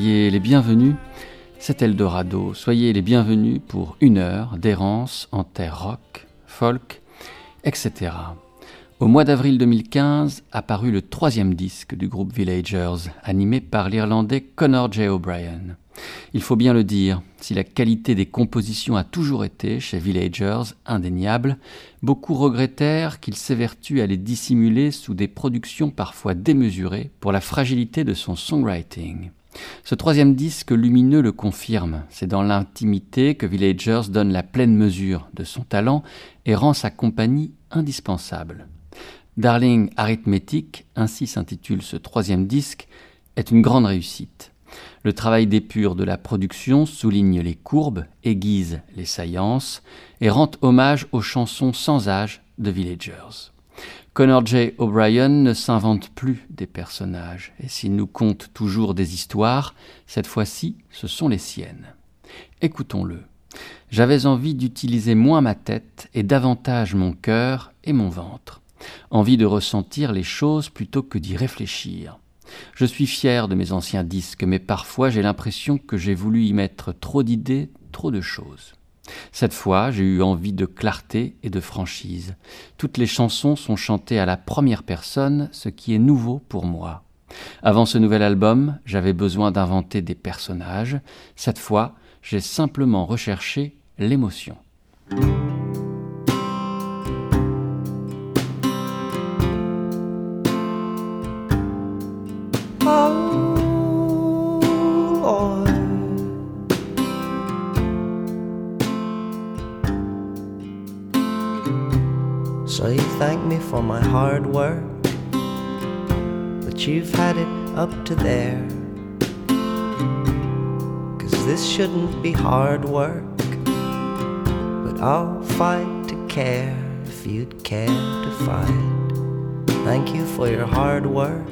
Soyez les bienvenus. C'est Eldorado, soyez les bienvenus pour une heure d'errance en terre rock, folk, etc. Au mois d'avril 2015 apparut le troisième disque du groupe Villagers, animé par l'Irlandais Conor J. O'Brien. Il faut bien le dire, si la qualité des compositions a toujours été, chez Villagers, indéniable, beaucoup regrettèrent qu'il s'évertue à les dissimuler sous des productions parfois démesurées pour la fragilité de son songwriting. Ce troisième disque lumineux le confirme. C'est dans l'intimité que Villagers donne la pleine mesure de son talent et rend sa compagnie indispensable. Darling Arithmetic, ainsi s'intitule ce troisième disque, est une grande réussite. Le travail d'épure de la production souligne les courbes, aiguise les saillances et rend hommage aux chansons sans âge de Villagers. Connor J. O'Brien ne s'invente plus des personnages, et s'il nous conte toujours des histoires, cette fois-ci ce sont les siennes. Écoutons-le. J'avais envie d'utiliser moins ma tête et davantage mon cœur et mon ventre. Envie de ressentir les choses plutôt que d'y réfléchir. Je suis fier de mes anciens disques, mais parfois j'ai l'impression que j'ai voulu y mettre trop d'idées, trop de choses. Cette fois, j'ai eu envie de clarté et de franchise. Toutes les chansons sont chantées à la première personne, ce qui est nouveau pour moi. Avant ce nouvel album, j'avais besoin d'inventer des personnages. Cette fois, j'ai simplement recherché l'émotion. My hard work, but you've had it up to there. Cause this shouldn't be hard work, but I'll fight to care if you'd care to fight. Thank you for your hard work,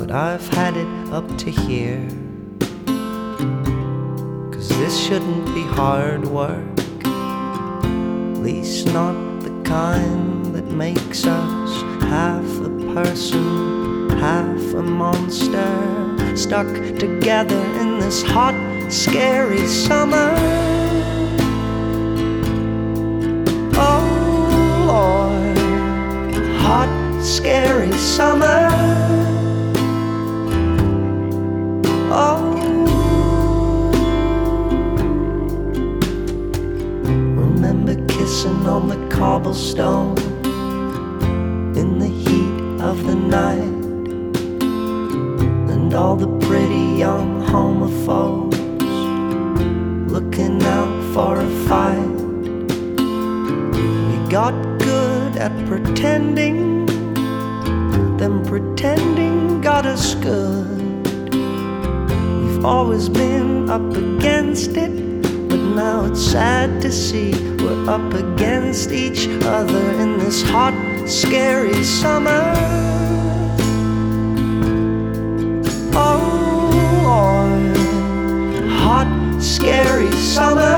but I've had it up to here. Cause this shouldn't be hard work, least not the kind makes us half a person, half a monster, stuck together in this hot, scary summer. Oh Lord, hot, scary summer. Oh. Remember kissing on the cobblestone all the pretty young homophobes looking out for a fight. We got good at pretending, then pretending got us good. We've always been up against it, but now it's sad to see we're up against each other in this hot, scary summer. Scary summer.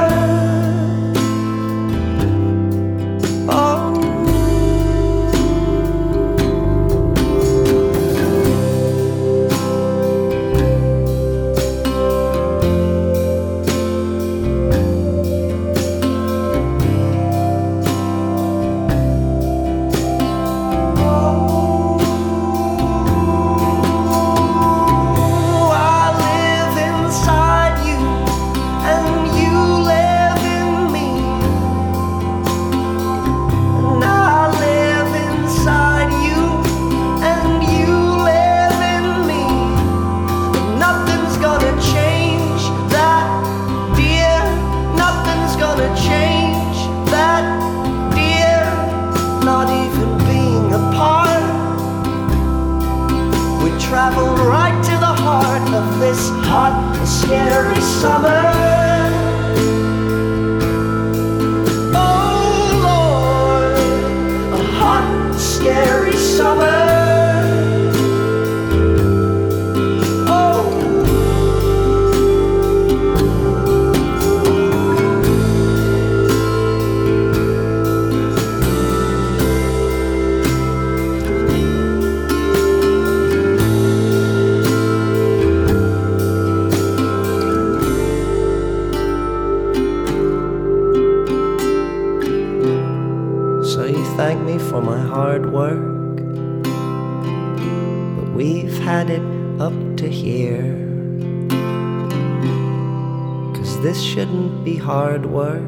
Hard work,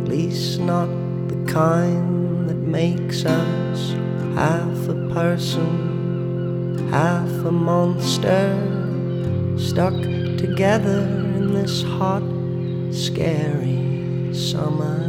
at least not the kind that makes us half a person, half a monster, stuck together in this hot, scary summer.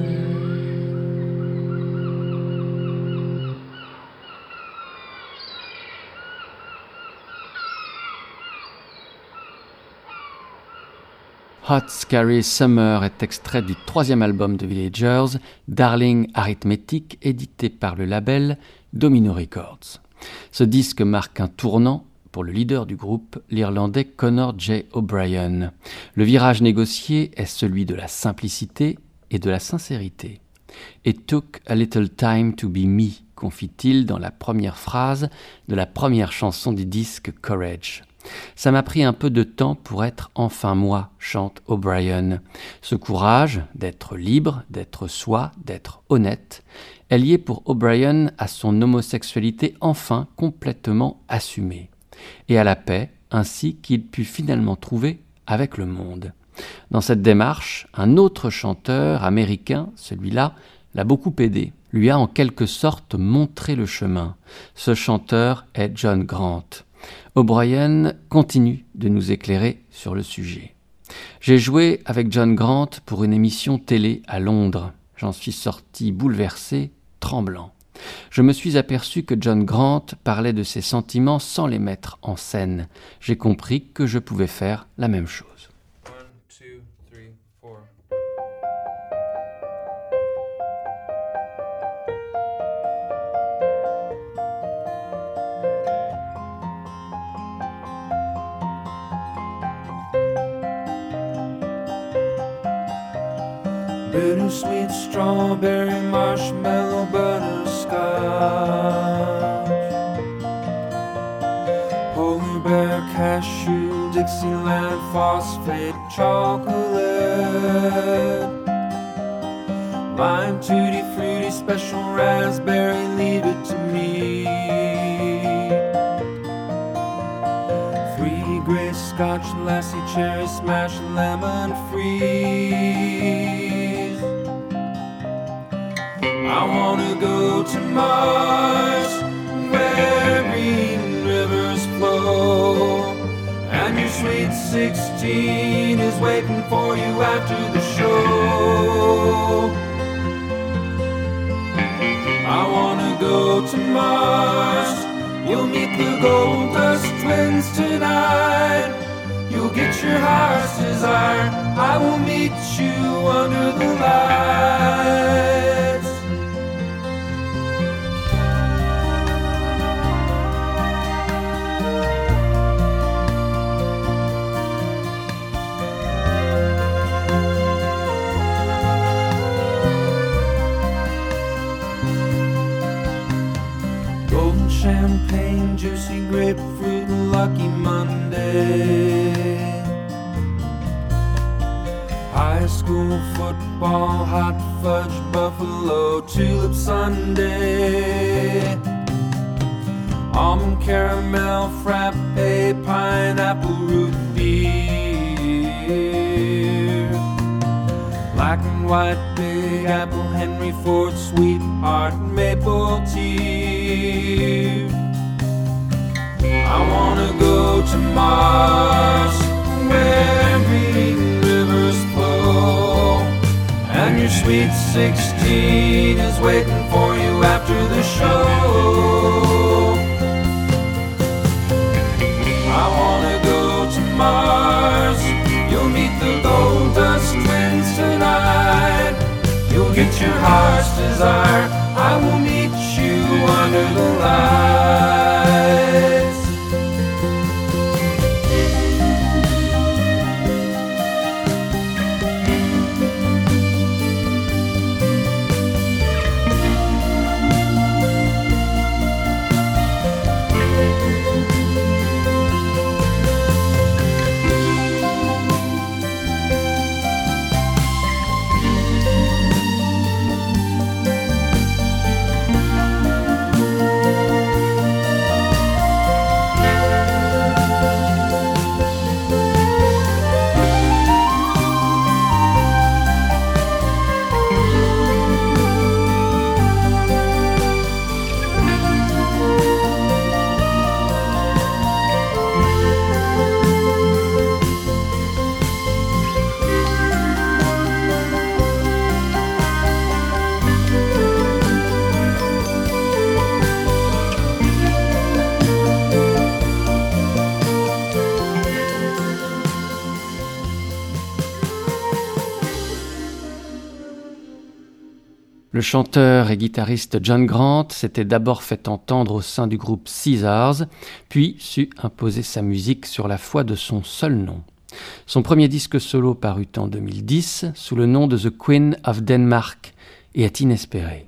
Scary Summer est extrait du troisième album de Villagers, Darling Arithmetic, édité par le label Domino Records. Ce disque marque un tournant pour le leader du groupe, l'Irlandais Connor J. O'Brien. Le virage négocié est celui de la simplicité et de la sincérité. It took a little time to be me, confie-t-il dans la première phrase de la première chanson du disque Courage. Ça m'a pris un peu de temps pour être enfin moi, chante O'Brien. Ce courage d'être libre, d'être soi, d'être honnête, est lié pour O'Brien à son homosexualité enfin complètement assumée, et à la paix ainsi qu'il put finalement trouver avec le monde. Dans cette démarche, un autre chanteur américain, celui-là, l'a beaucoup aidé, lui a en quelque sorte montré le chemin. Ce chanteur est John Grant. O'Brien continue de nous éclairer sur le sujet. J'ai joué avec John Grant pour une émission télé à Londres. J'en suis sorti bouleversé, tremblant. Je me suis aperçu que John Grant parlait de ses sentiments sans les mettre en scène. J'ai compris que je pouvais faire la même chose. Bittersweet strawberry marshmallow butterscotch. Polar bear cashew dixieland phosphate chocolate. Lime tutti fruity special raspberry leave it to me. Three gray scotch lassie cherry smash lemon free I wanna go to Mars, where green rivers flow, and your sweet 16 is waiting for you after the show. I wanna go to Mars, you'll meet the Gold Dust Twins tonight. You'll get your heart's desire. I will meet you under the light. Lucky Monday. High school football, hot fudge, buffalo, tulip Sunday. Almond caramel, frappe, pineapple root beer. Black and white, big apple, Henry Ford, sweetheart, maple tea. I wanna go to Mars, where rivers flow, and your sweet 16 is waiting for you after the show. I wanna go to Mars, you'll meet the gold dust twins tonight. You'll get your heart's desire, I will meet you under the light. Chanteur et guitariste John Grant s'était d'abord fait entendre au sein du groupe Caesars, puis sut imposer sa musique sur la foi de son seul nom. Son premier disque solo parut en 2010 sous le nom de The Queen of Denmark et est inespéré.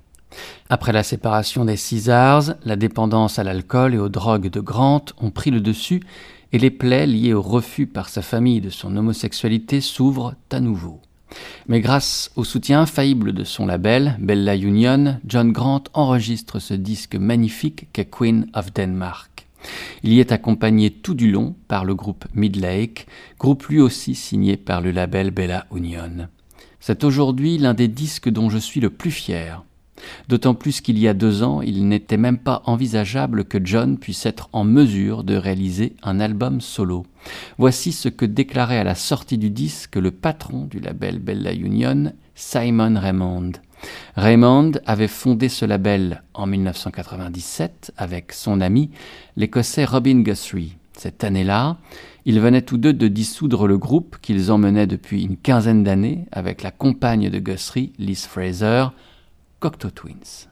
Après la séparation des Caesars, la dépendance à l'alcool et aux drogues de Grant ont pris le dessus et les plaies liées au refus par sa famille de son homosexualité s'ouvrent à nouveau. Mais grâce au soutien infaillible de son label, Bella Union, John Grant enregistre ce disque magnifique qu'est Queen of Denmark. Il y est accompagné tout du long par le groupe Midlake, groupe lui aussi signé par le label Bella Union. C'est aujourd'hui l'un des disques dont je suis le plus fier. D'autant plus qu'il y a deux ans, il n'était même pas envisageable que John puisse être en mesure de réaliser un album solo. Voici ce que déclarait à la sortie du disque le patron du label Bella Union, Simon Raymond. Raymond avait fondé ce label en 1997 avec son ami, l'écossais Robin Guthrie. Cette année-là, ils venaient tous deux de dissoudre le groupe qu'ils emmenaient depuis une quinzaine d'années avec la compagne de Guthrie, Liz Fraser, Cocteau Twins.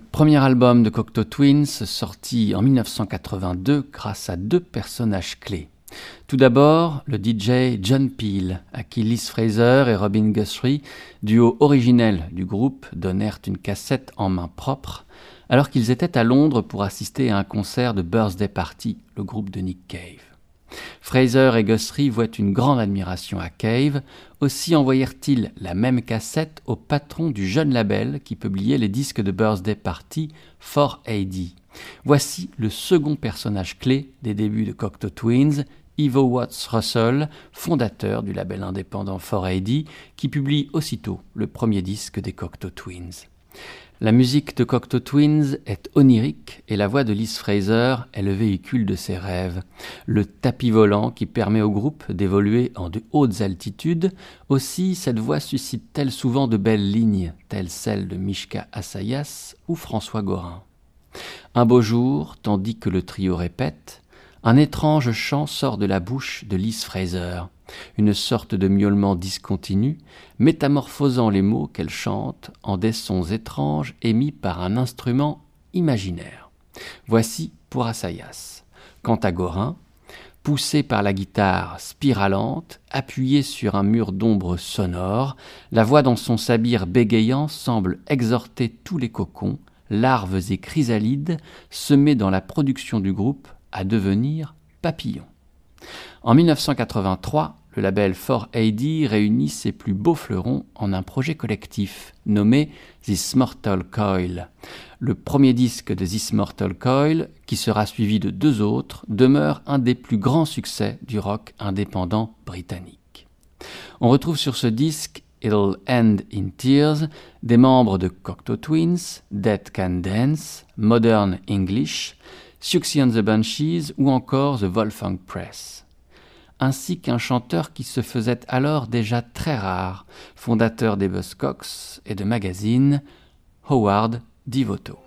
Premier album de Cocteau Twins sorti en 1982 grâce à deux personnages clés. Tout d'abord, le DJ John Peel, à qui Liz Fraser et Robin Guthrie, duo originel du groupe, donnèrent une cassette en main propre, alors qu'ils étaient à Londres pour assister à un concert de Birthday Party, le groupe de Nick Cave. Fraser et Guthrie voient une grande admiration à Cave, aussi envoyèrent-ils la même cassette au patron du jeune label qui publiait les disques de Birthday Party, For AD. Voici le second personnage clé des débuts de Cocteau Twins, Ivo Watts Russell, fondateur du label indépendant 4AD, qui publie aussitôt le premier disque des Cocteau Twins. La musique de Cocteau Twins est onirique et la voix de Liz Fraser est le véhicule de ses rêves. Le tapis volant qui permet au groupe d'évoluer en de hautes altitudes, aussi cette voix suscite-t-elle souvent de belles lignes, telles celles de Mishka Assayas ou François Gorin. Un beau jour, tandis que le trio répète, un étrange chant sort de la bouche de Liz Fraser une sorte de miaulement discontinu, métamorphosant les mots qu'elle chante en des sons étranges émis par un instrument imaginaire. Voici pour Assayas. Quant à Gorin, poussé par la guitare spiralante, appuyé sur un mur d'ombre sonore, la voix dans son sabir bégayant semble exhorter tous les cocons, larves et chrysalides semés dans la production du groupe à devenir papillons. En 1983, le label 4AD réunit ses plus beaux fleurons en un projet collectif nommé This Mortal Coil. Le premier disque de This Mortal Coil, qui sera suivi de deux autres, demeure un des plus grands succès du rock indépendant britannique. On retrouve sur ce disque It'll End in Tears des membres de Cocteau Twins, Dead Can Dance, Modern English, And the Banshees ou encore The Wolfgang Press, ainsi qu'un chanteur qui se faisait alors déjà très rare, fondateur des Buzzcocks et de magazines, Howard Devoto.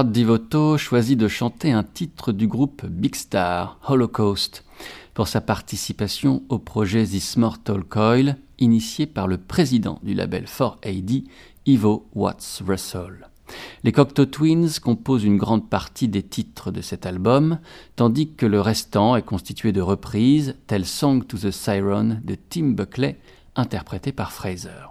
Howard Devoto choisit de chanter un titre du groupe Big Star, Holocaust, pour sa participation au projet This Mortal Coil, initié par le président du label 4AD, Ivo Watts Russell. Les Cocteau Twins composent une grande partie des titres de cet album, tandis que le restant est constitué de reprises, telles Song to the Siren de Tim Buckley, interprété par Fraser.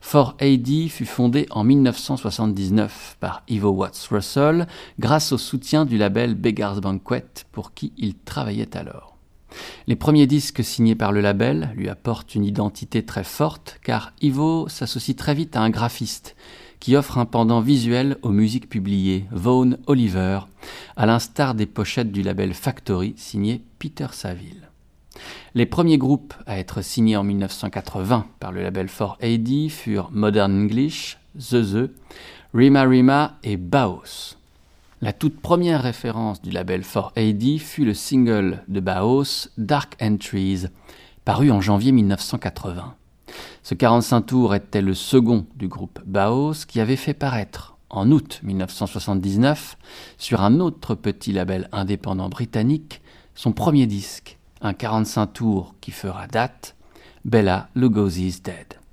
Fort AD fut fondé en 1979 par Ivo Watts Russell grâce au soutien du label Beggar's Banquet pour qui il travaillait alors. Les premiers disques signés par le label lui apportent une identité très forte car Ivo s'associe très vite à un graphiste qui offre un pendant visuel aux musiques publiées, Vaughan Oliver, à l'instar des pochettes du label Factory signé Peter Saville. Les premiers groupes à être signés en 1980 par le label 4AD furent Modern English, The The, Rima Rima et Baos. La toute première référence du label 4AD fut le single de Baos, Dark Entries, paru en janvier 1980. Ce 45 tours était le second du groupe Baos qui avait fait paraître en août 1979 sur un autre petit label indépendant britannique son premier disque, un 45 tours qui fera date, Bella Lugosi's Dead.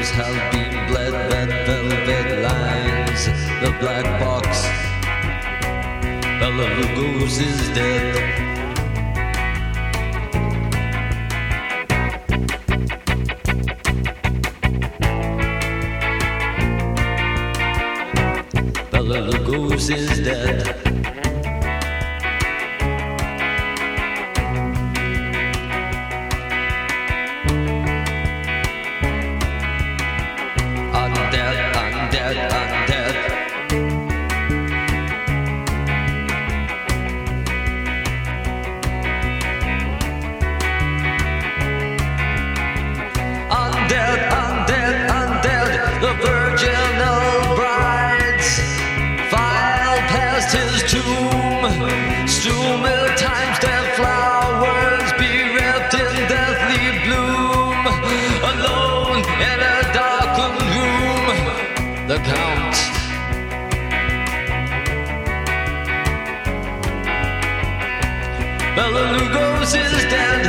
arms have been bled with velvet lines. The black box, the little goose is dead. Bella little is dead. okay. down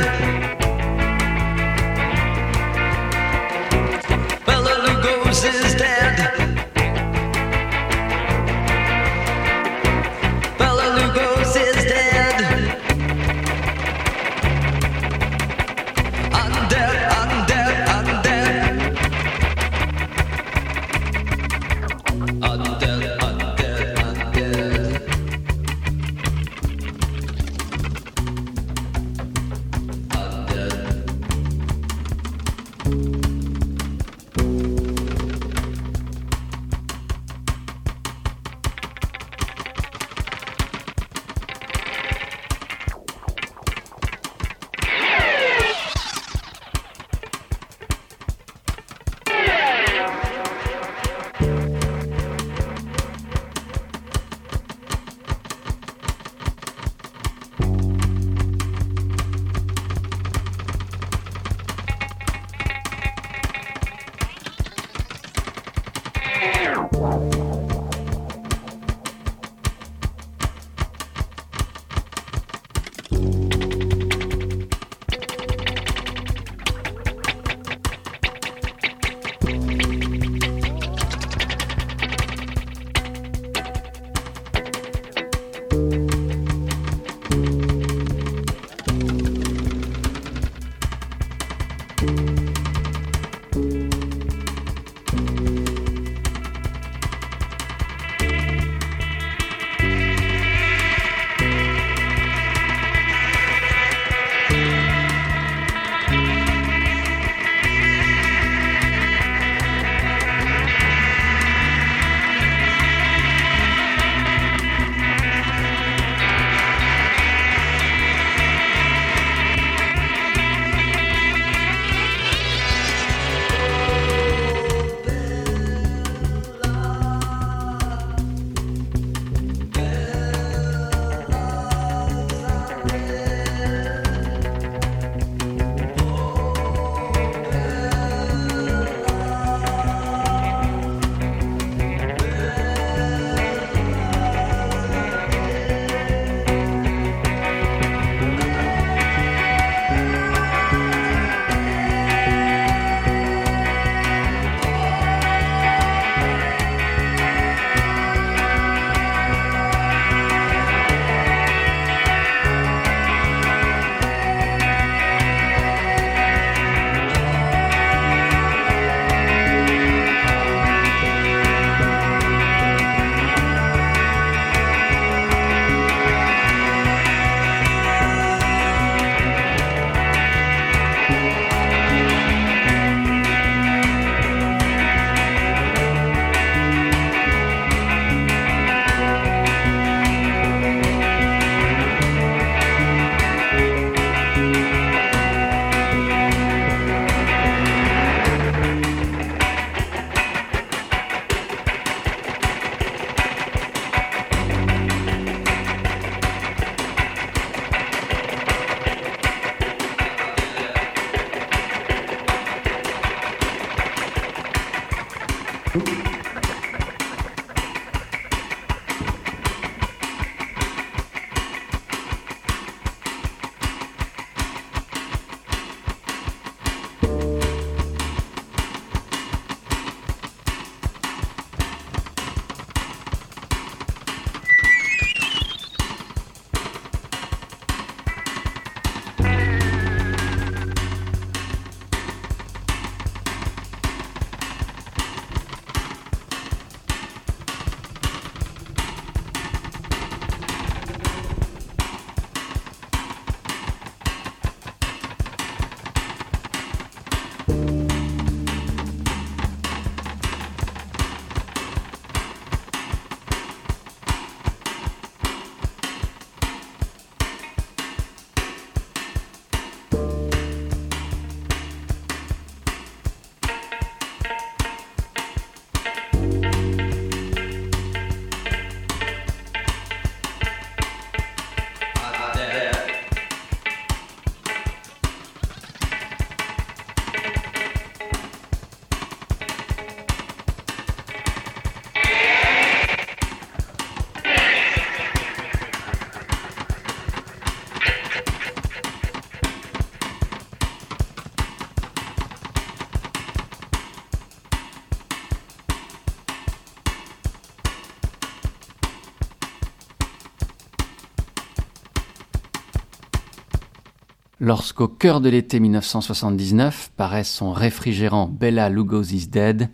Lorsqu'au cœur de l'été 1979 paraît son réfrigérant Bella Lugosi's Dead,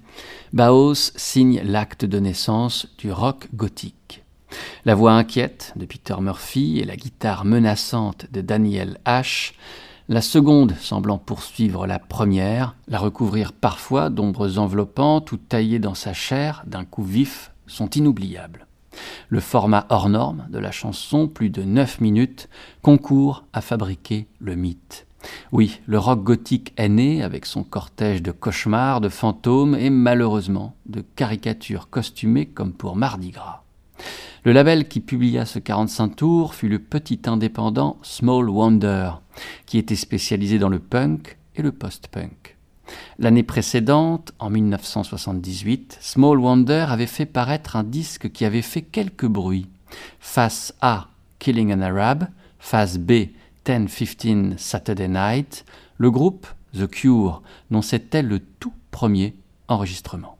Baos signe l'acte de naissance du rock gothique. La voix inquiète de Peter Murphy et la guitare menaçante de Daniel Ash, la seconde semblant poursuivre la première, la recouvrir parfois d'ombres enveloppantes ou taillées dans sa chair d'un coup vif, sont inoubliables. Le format hors norme de la chanson, plus de 9 minutes, concourt à fabriquer le mythe. Oui, le rock gothique est né avec son cortège de cauchemars, de fantômes et malheureusement de caricatures costumées comme pour Mardi Gras. Le label qui publia ce 45 tours fut le petit indépendant Small Wonder, qui était spécialisé dans le punk et le post-punk. L'année précédente, en 1978, Small Wonder avait fait paraître un disque qui avait fait quelques bruits. Face A, Killing an Arab, face B, 10-15 Saturday Night, le groupe The Cure, dont c'était le tout premier enregistrement?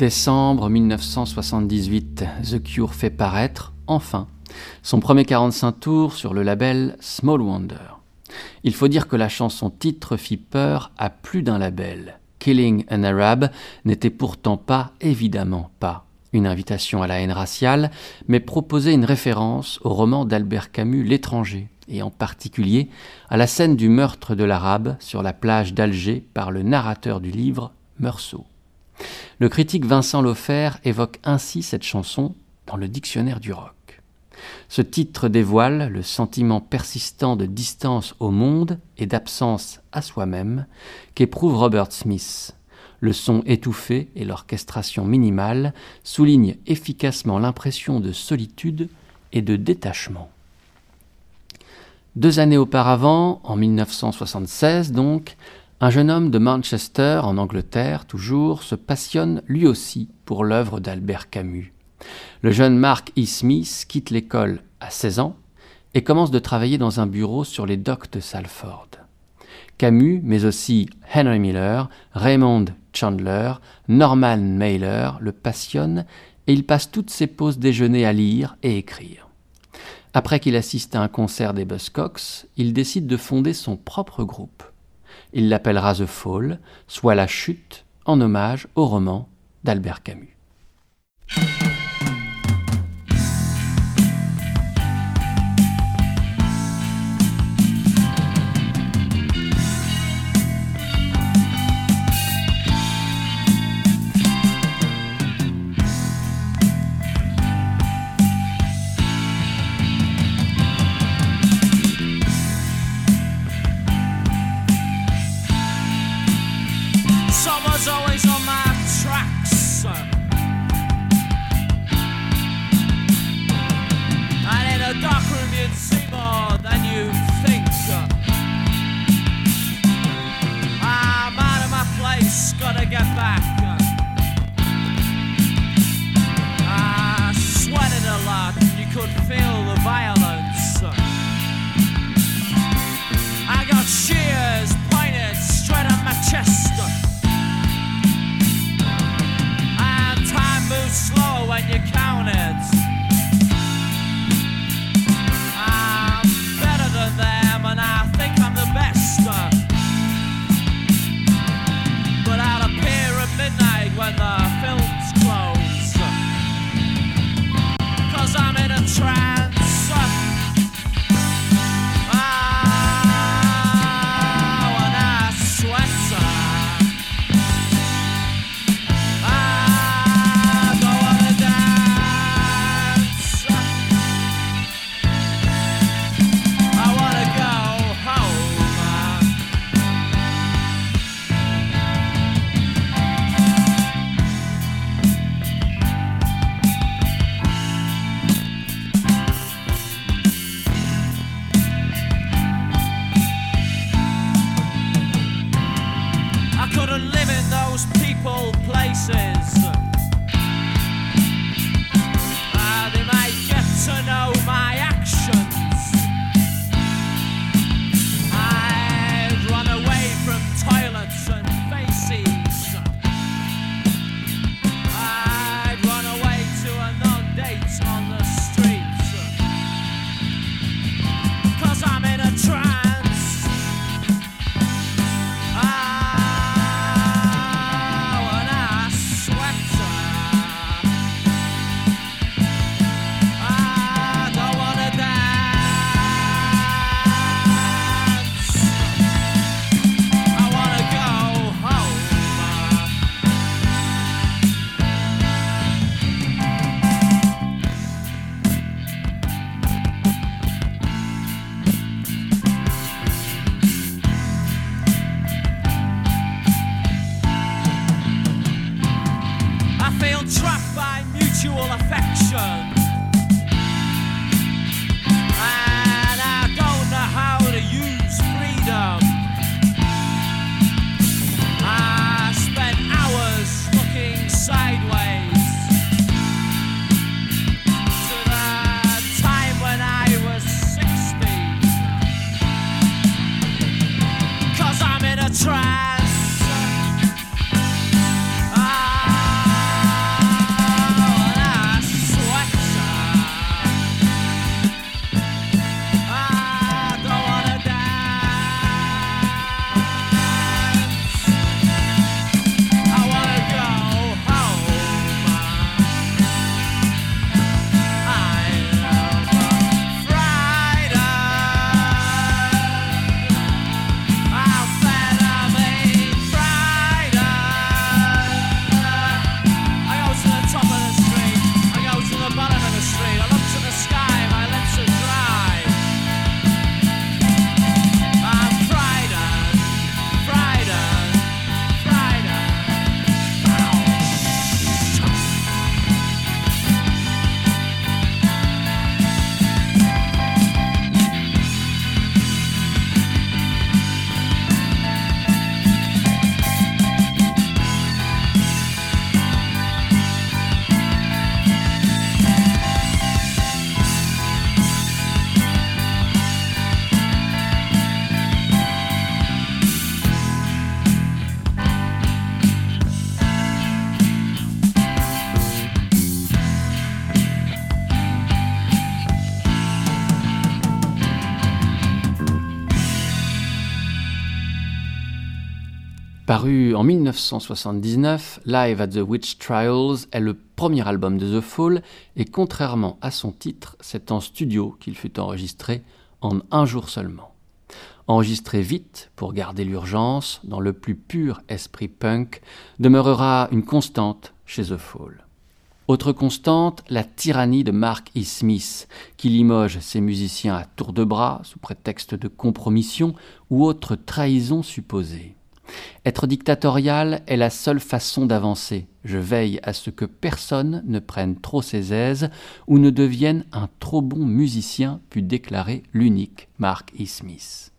Décembre 1978, The Cure fait paraître, enfin, son premier 45 tours sur le label Small Wonder. Il faut dire que la chanson titre fit peur à plus d'un label. Killing an Arab n'était pourtant pas, évidemment pas, une invitation à la haine raciale, mais proposait une référence au roman d'Albert Camus L'étranger, et en particulier à la scène du meurtre de l'Arabe sur la plage d'Alger par le narrateur du livre Meursault. Le critique Vincent Lofer évoque ainsi cette chanson dans le dictionnaire du rock. Ce titre dévoile le sentiment persistant de distance au monde et d'absence à soi-même qu'éprouve Robert Smith. Le son étouffé et l'orchestration minimale soulignent efficacement l'impression de solitude et de détachement. Deux années auparavant, en 1976 donc, un jeune homme de Manchester, en Angleterre toujours, se passionne lui aussi pour l'œuvre d'Albert Camus. Le jeune Mark E. Smith quitte l'école à 16 ans et commence de travailler dans un bureau sur les docks de Salford. Camus, mais aussi Henry Miller, Raymond Chandler, Norman Mailer le passionnent et il passe toutes ses pauses déjeuner à lire et écrire. Après qu'il assiste à un concert des Buzzcocks, il décide de fonder son propre groupe. Il l'appellera The Fall, soit la chute, en hommage au roman d'Albert Camus. slow. Paru en 1979, Live at the Witch Trials est le premier album de The Fall et contrairement à son titre, c'est en studio qu'il fut enregistré en un jour seulement. Enregistré vite pour garder l'urgence, dans le plus pur esprit punk, demeurera une constante chez The Fall. Autre constante, la tyrannie de Mark E. Smith, qui limoge ses musiciens à tour de bras sous prétexte de compromission ou autre trahison supposée. Être dictatorial est la seule façon d'avancer. Je veille à ce que personne ne prenne trop ses aises ou ne devienne un trop bon musicien, put déclarer l'unique Mark E. Smith.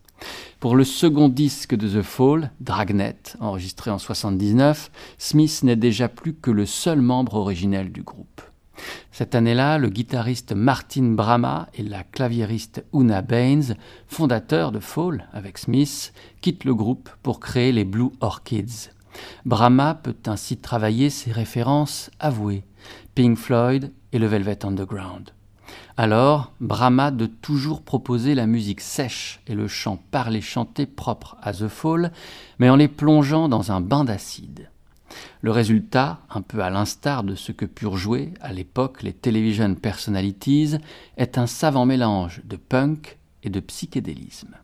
Pour le second disque de The Fall, Dragnet, enregistré en 79, Smith n'est déjà plus que le seul membre originel du groupe. Cette année-là, le guitariste Martin Brama et la claviériste Una Baines, fondateurs de Fall avec Smith, quittent le groupe pour créer les Blue Orchids. Brahma peut ainsi travailler ses références avouées, Pink Floyd et le Velvet Underground. Alors, Brahma de toujours proposer la musique sèche et le chant parlé chanté propre à The Fall, mais en les plongeant dans un bain d'acide. Le résultat, un peu à l'instar de ce que purent jouer à l'époque les television personalities, est un savant mélange de punk et de psychédélisme.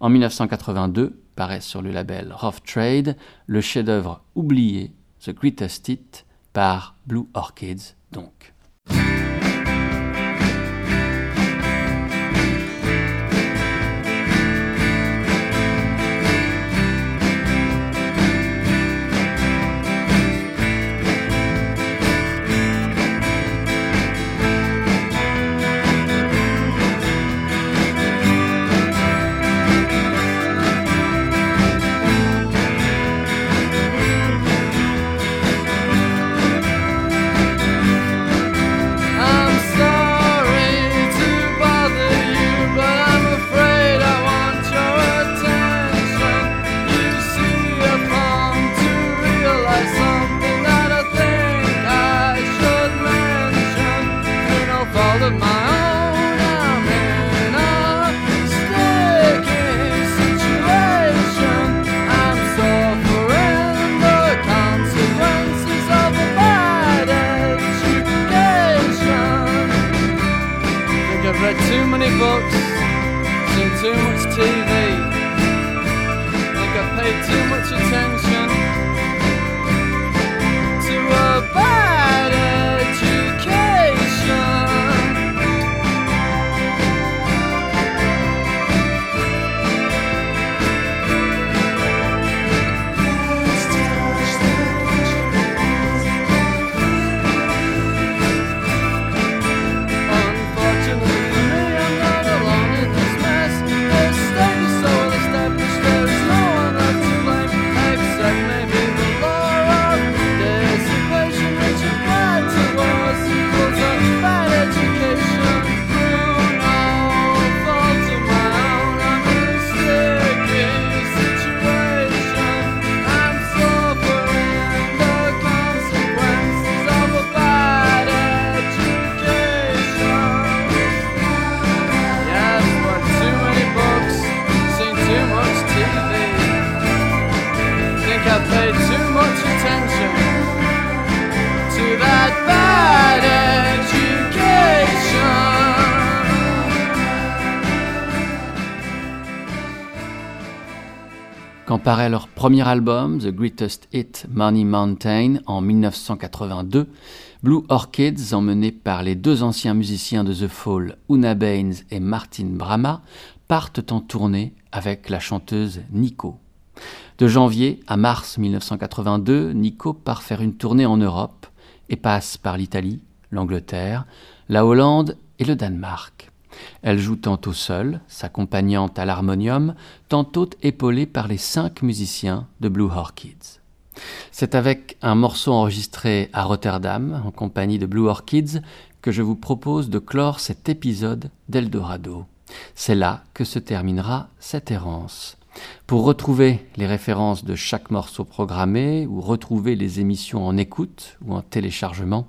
En 1982, paraît sur le label Rough Trade le chef-d'œuvre oublié The Greatest Hit par Blue Orchids donc. Many books, seen too much TV. Think I've paid too much attention paraît leur premier album, The Greatest Hit Money Mountain, en 1982, Blue Orchids, emmenés par les deux anciens musiciens de The Fall, Una Baines et Martin Brama, partent en tournée avec la chanteuse Nico. De janvier à mars 1982, Nico part faire une tournée en Europe et passe par l'Italie, l'Angleterre, la Hollande et le Danemark. Elle joue tantôt seule, s'accompagnant à l'harmonium, tantôt épaulée par les cinq musiciens de Blue Orchids. C'est avec un morceau enregistré à Rotterdam, en compagnie de Blue Orchids, que je vous propose de clore cet épisode d'Eldorado. C'est là que se terminera cette errance. Pour retrouver les références de chaque morceau programmé ou retrouver les émissions en écoute ou en téléchargement,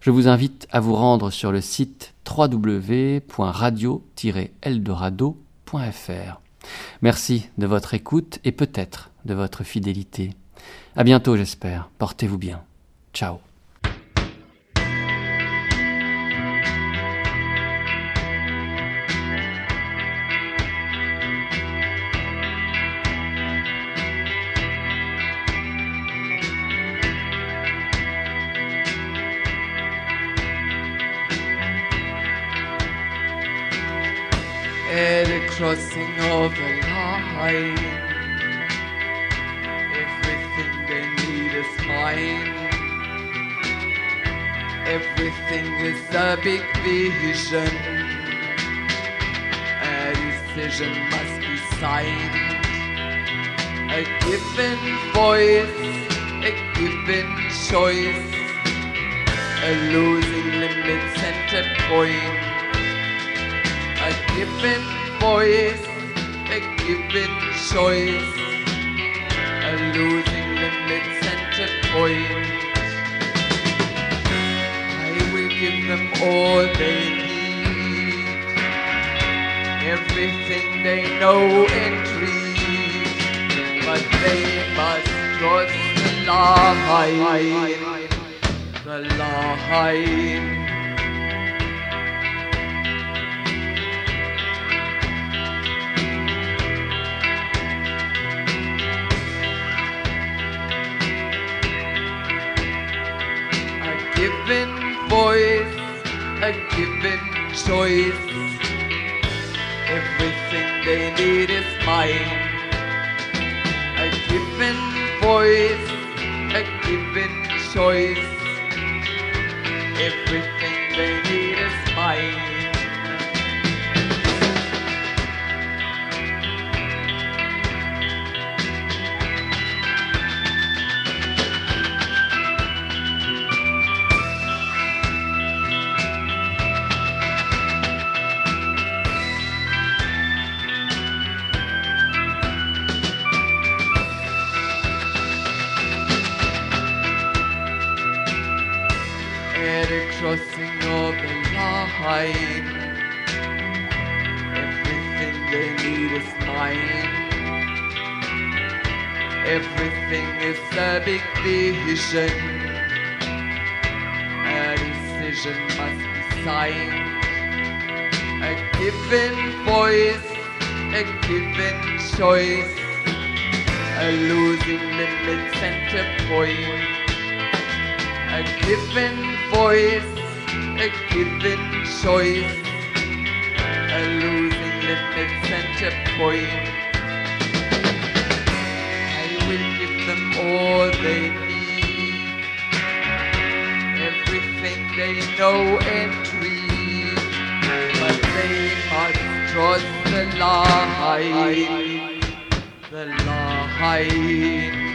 je vous invite à vous rendre sur le site www.radio-eldorado.fr. Merci de votre écoute et peut-être de votre fidélité. À bientôt, j'espère. Portez-vous bien. Ciao. Everything they need is mine. Everything is a big vision. A decision must be signed. A given voice, a given choice. A losing limit center point a given voice, a given choice, a losing limit center point. I will give them all they need, everything they know and read, but they must trust the line, the line. Given choice. Everything they need is mine. A given voice, a given choice. Everything they need is mine. A decision must be signed. A given voice, a given choice. A losing limit center point a given voice, a given choice, a losing limit center point. I will give them all they they know entry, but they must cross the line, the line.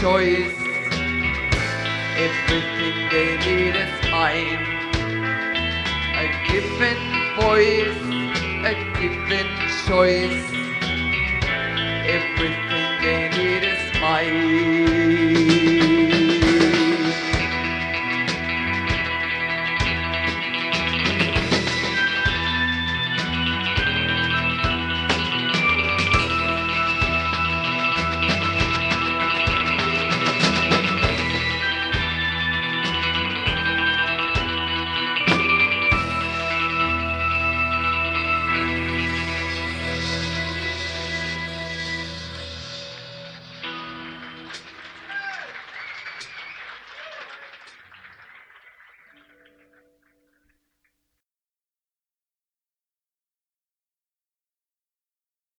Choice. Everything they need is mine. A given voice, a given choice. Everything